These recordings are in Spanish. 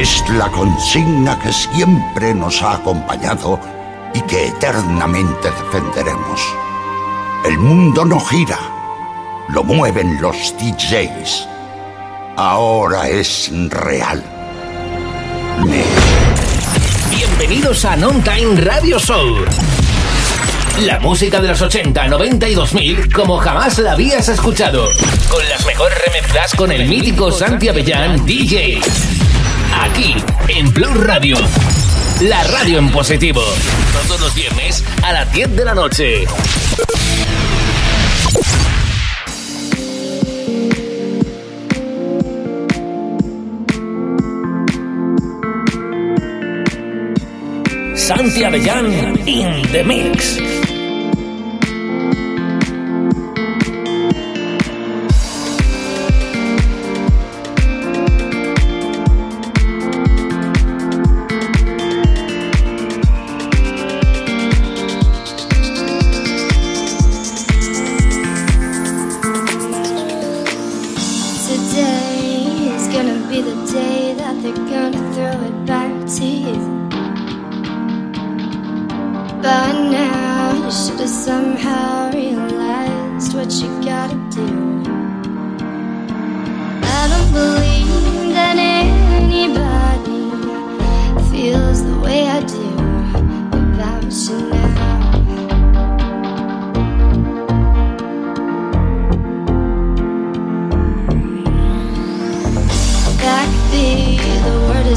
Es la consigna que siempre nos ha acompañado y que eternamente defenderemos. El mundo no gira, lo mueven los DJs. Ahora es real. Bienvenidos a Non Time Radio Show. La música de los 80, 90 y 2000 como jamás la habías escuchado. Con las mejores remezclas con el mítico Santi Avellán DJ. Aquí, en Plus Radio. La radio en positivo. Todos los viernes a las 10 de la noche. Santi Avellán in the mix.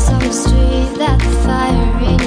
on the street that fire in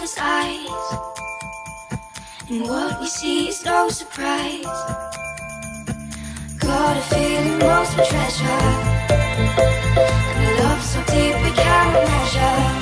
other's eyes. And what we see is no surprise. Got a feeling most of treasure. And a love so deep we can't measure.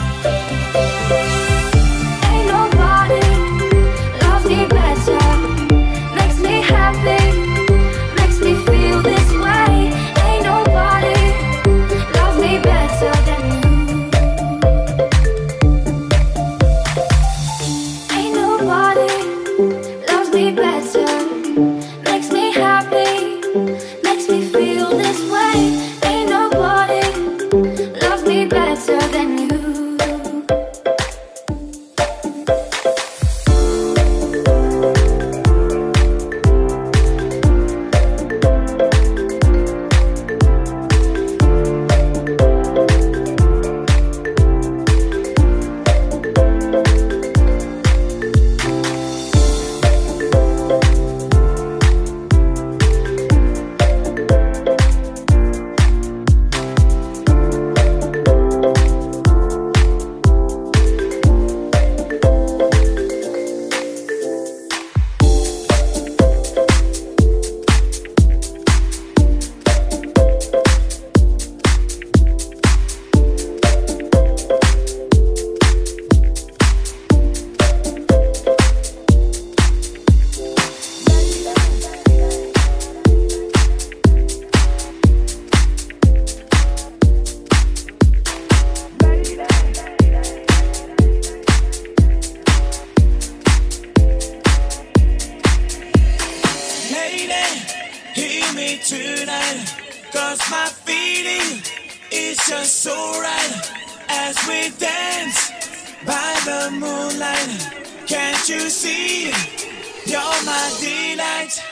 you see, you're my delight.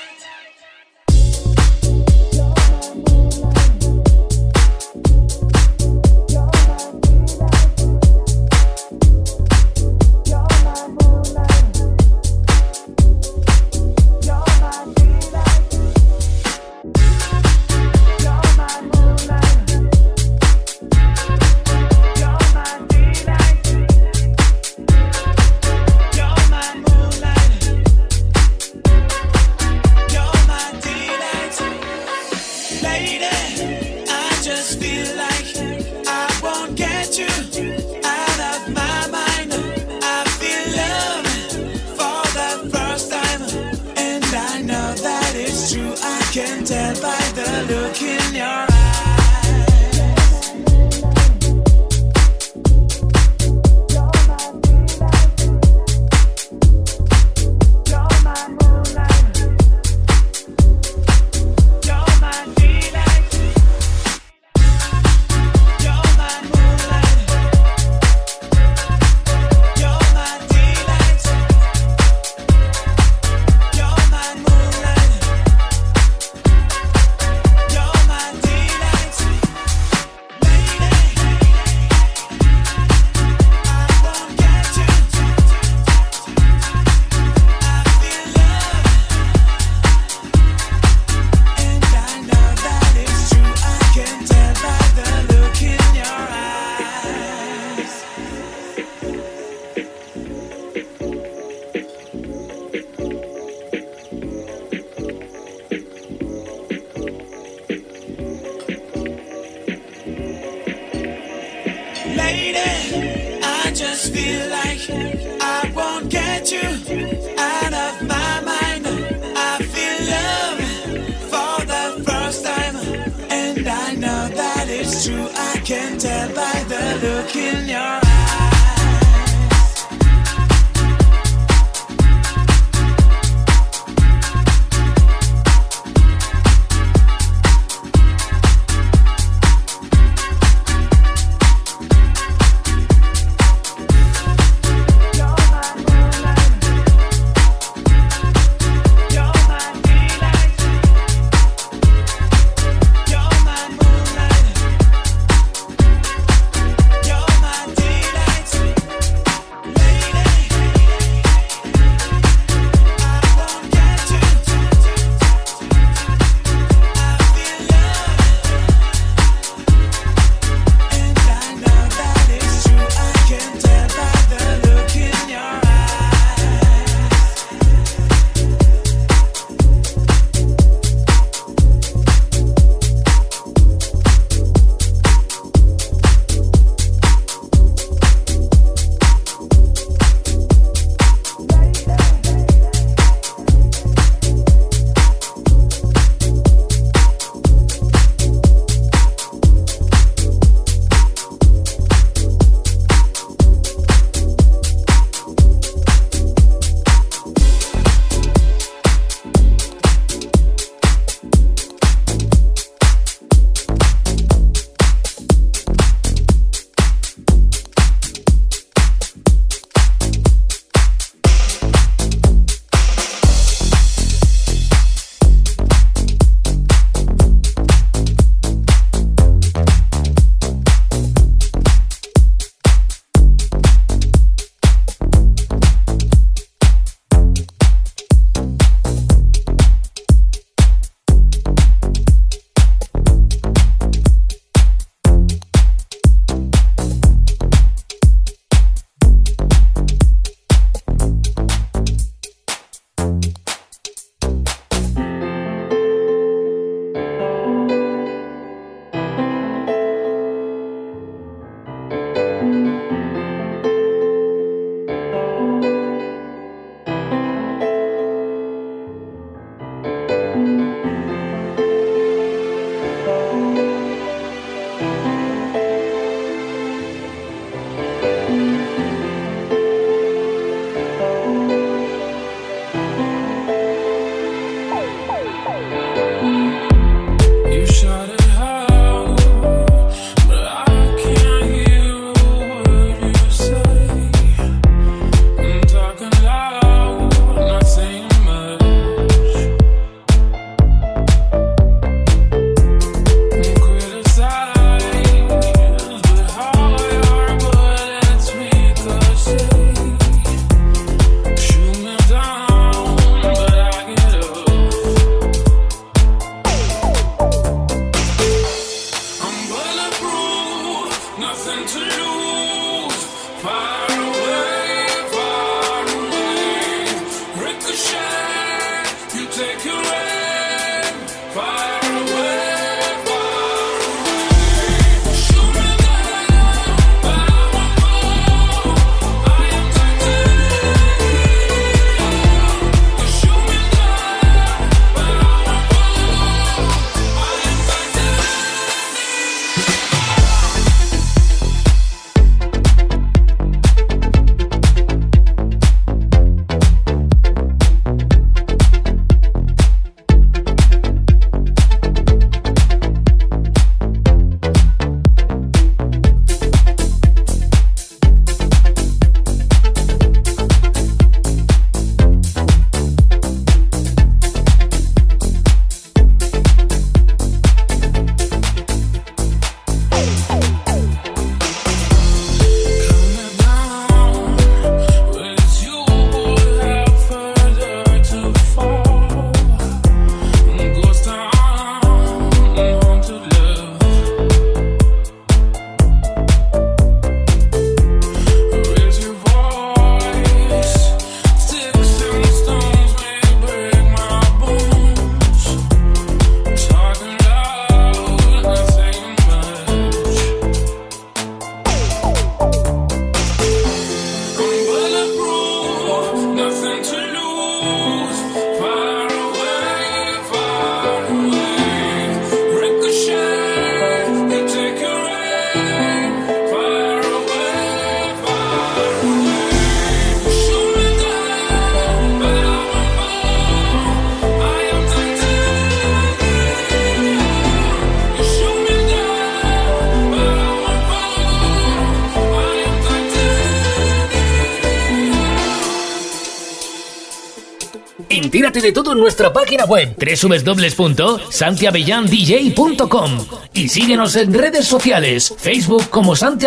Nuestra página web www.santiabellandj.com y síguenos en redes sociales, Facebook como Santi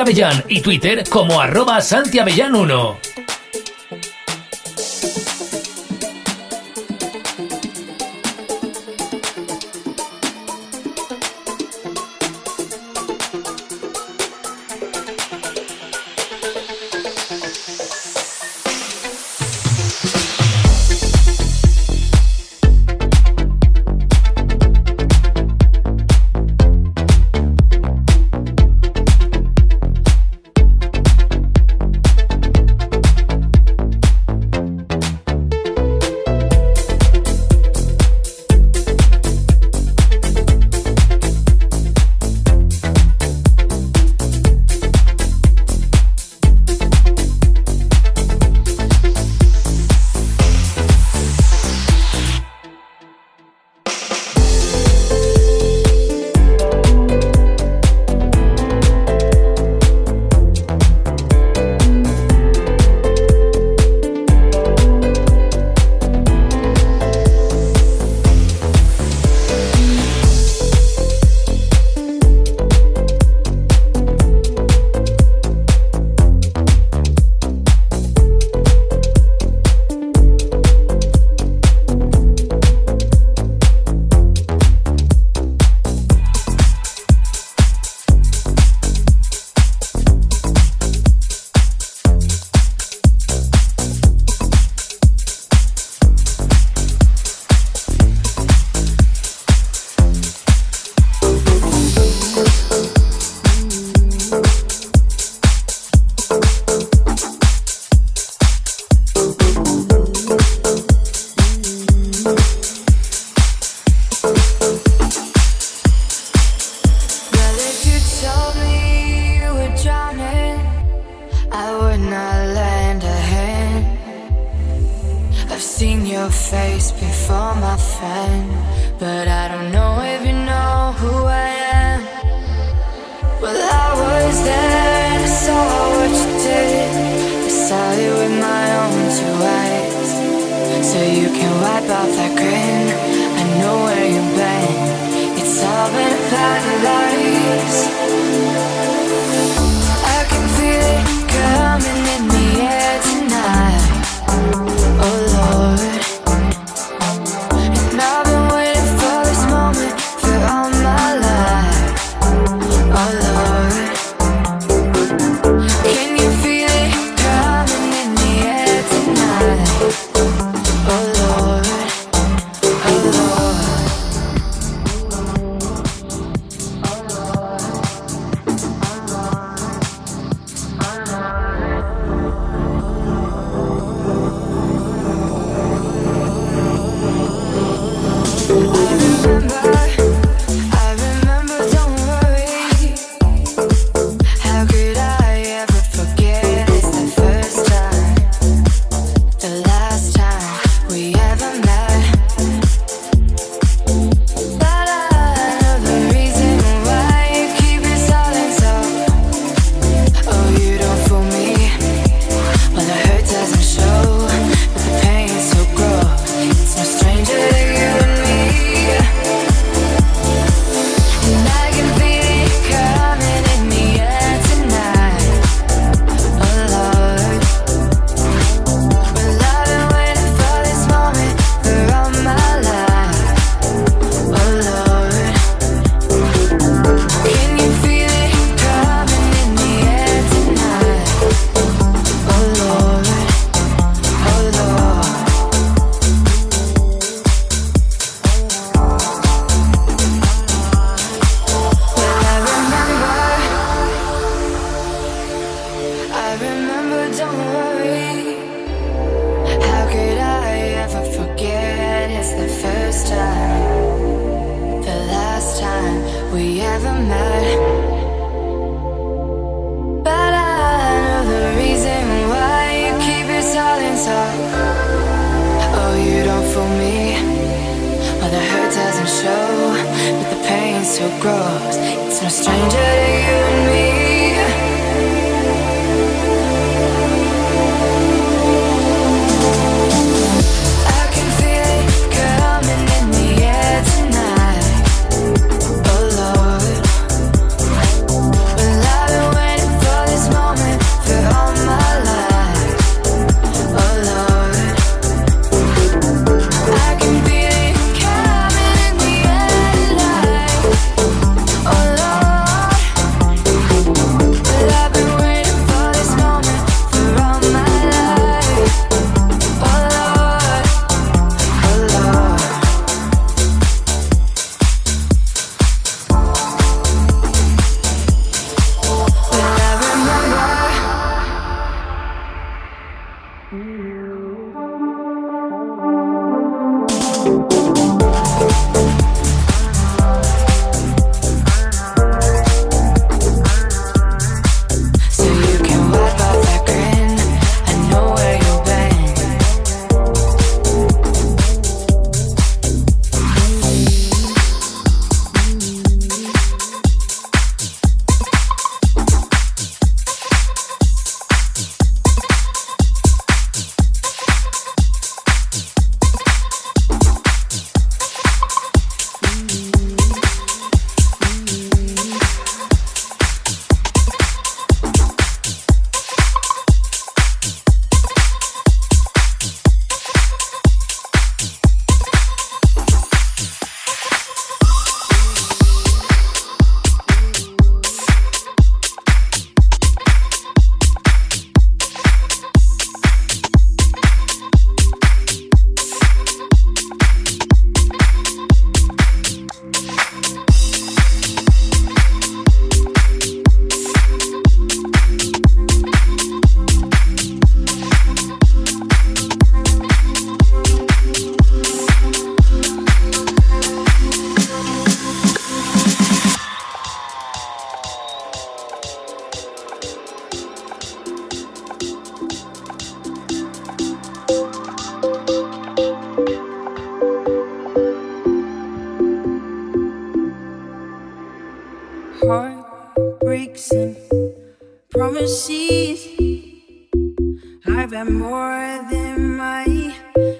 y Twitter como arroba santiavellan1. into eyes so you can wipe off that grin.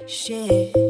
shit.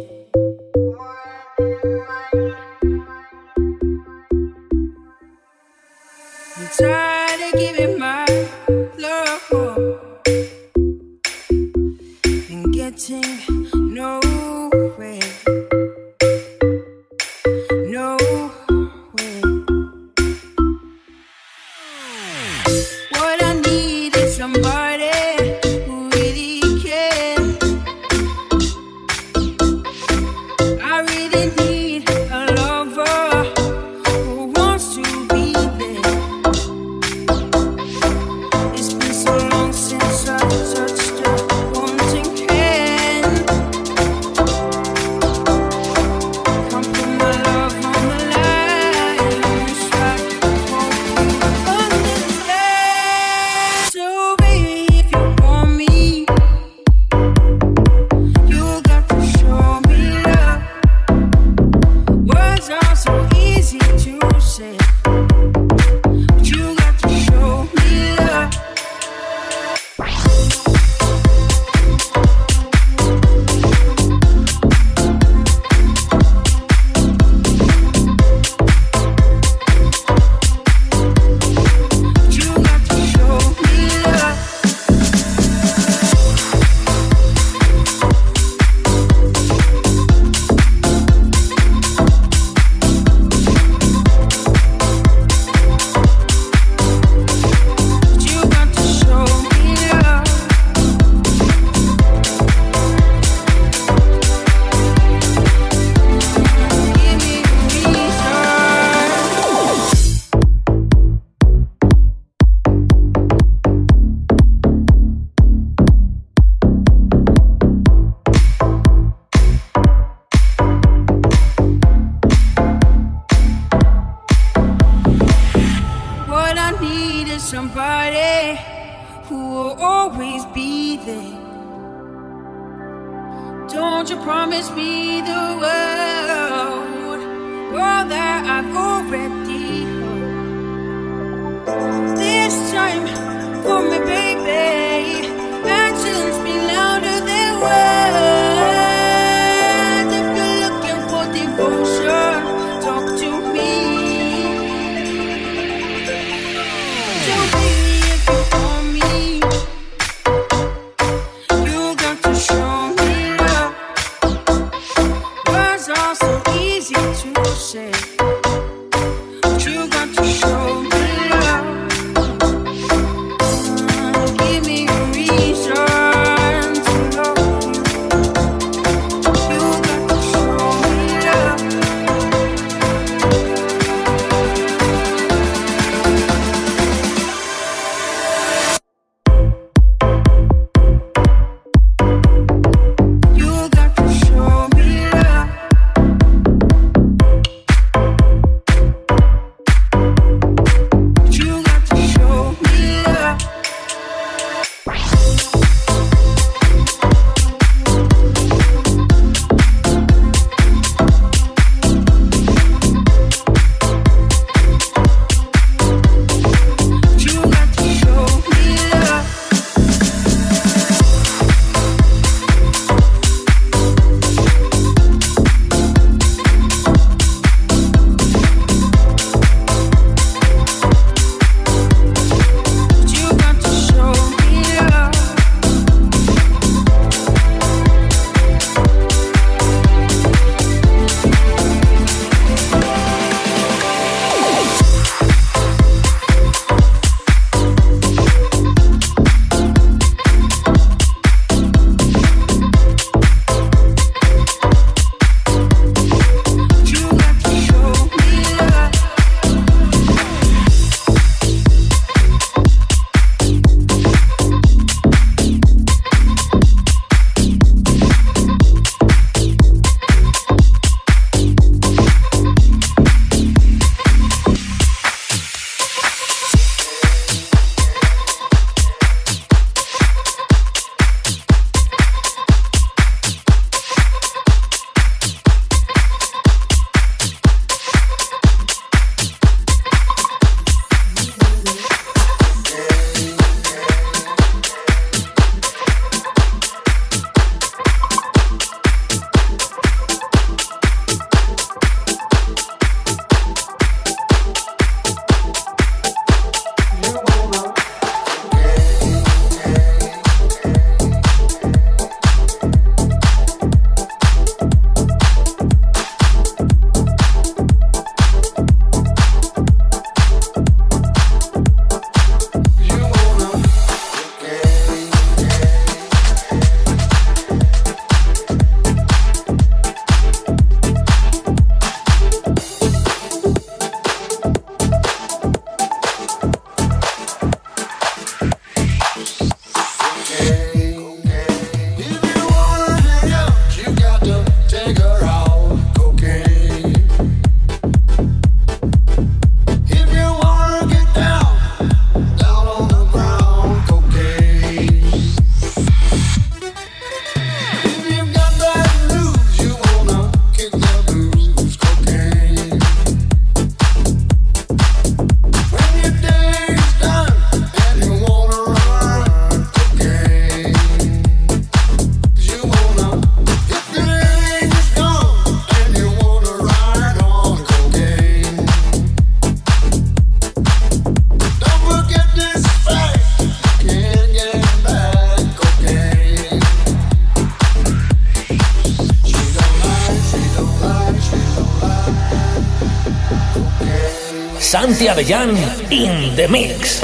Santi Avellán in the mix.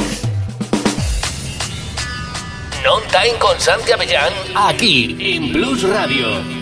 Non Time con Santi Avellán aquí en Blues Radio.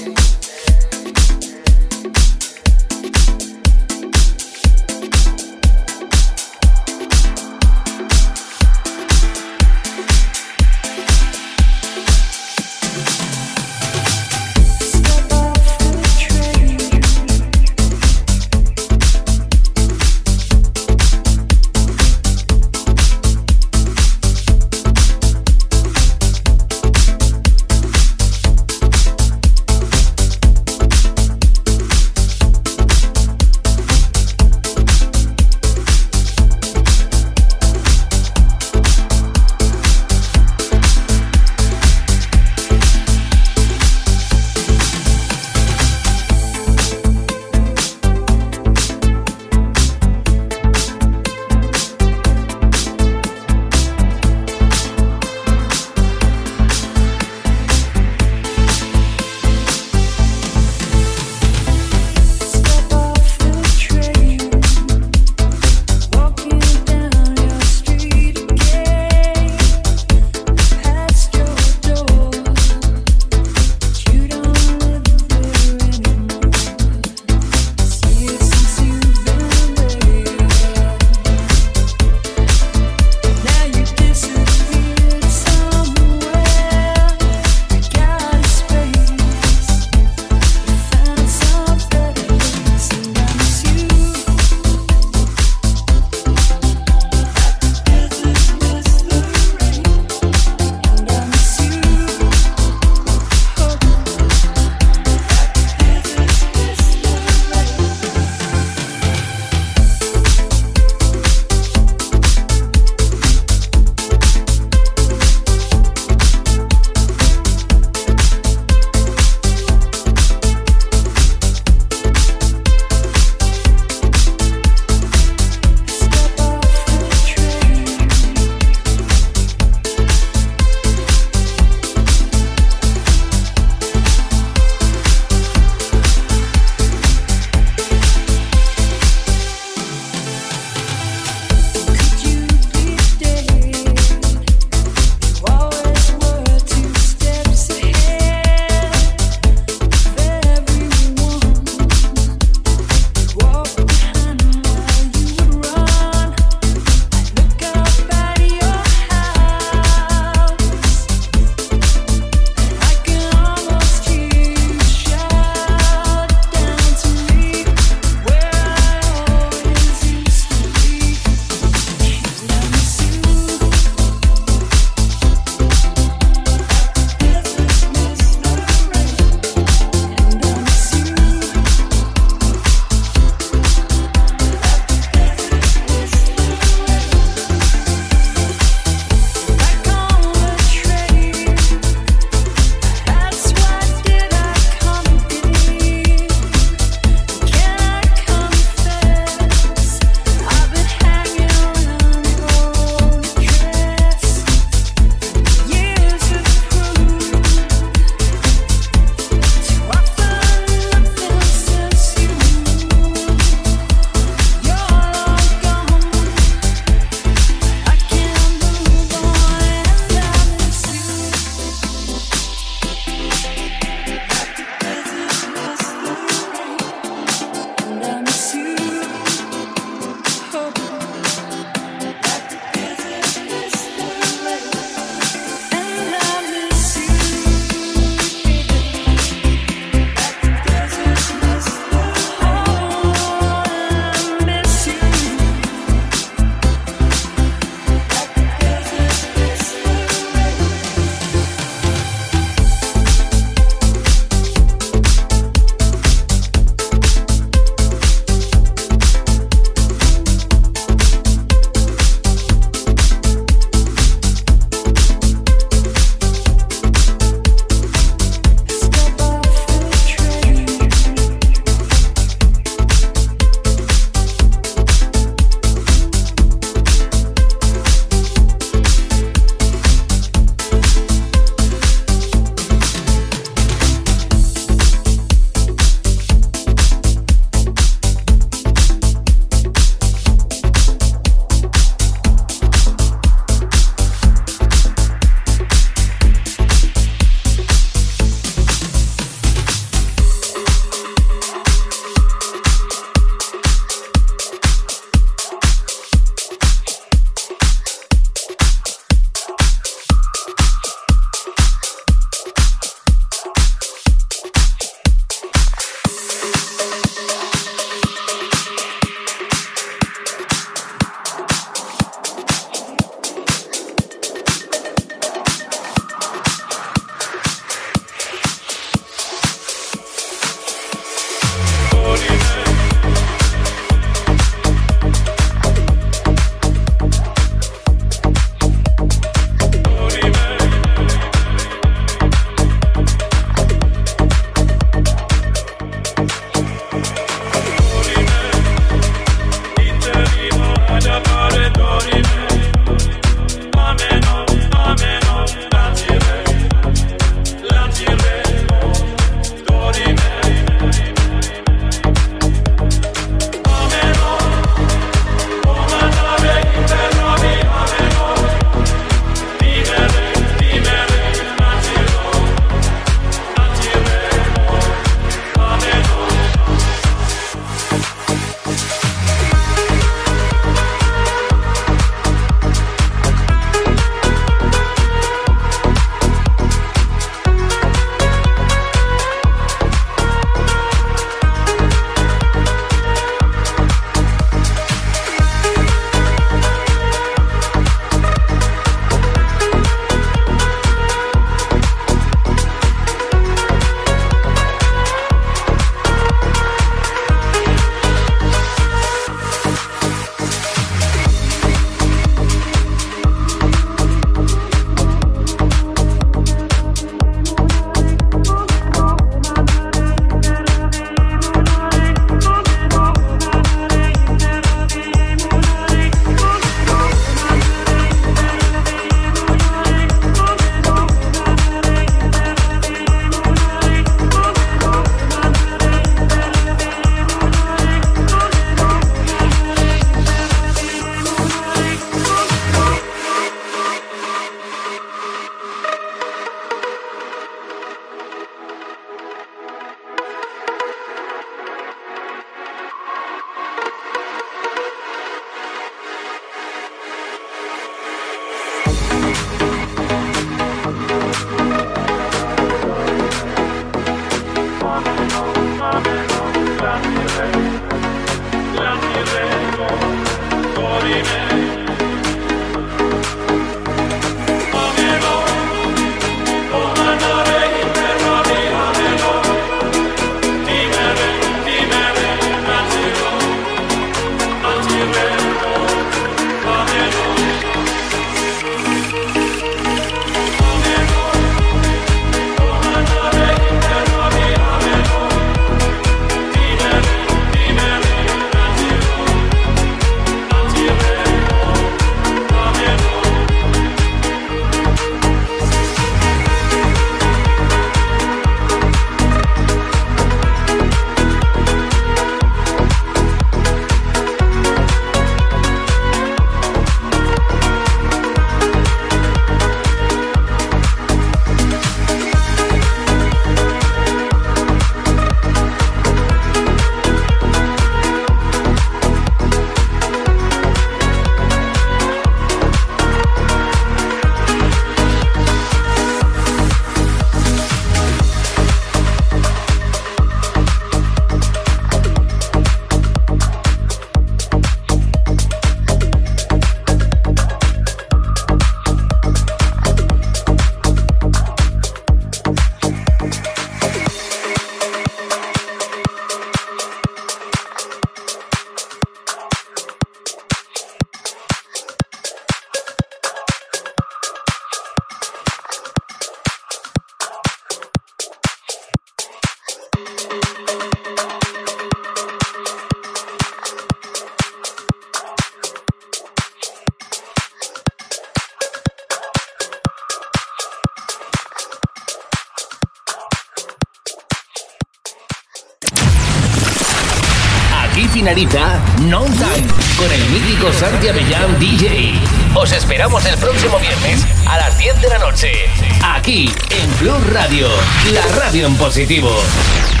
Positivo.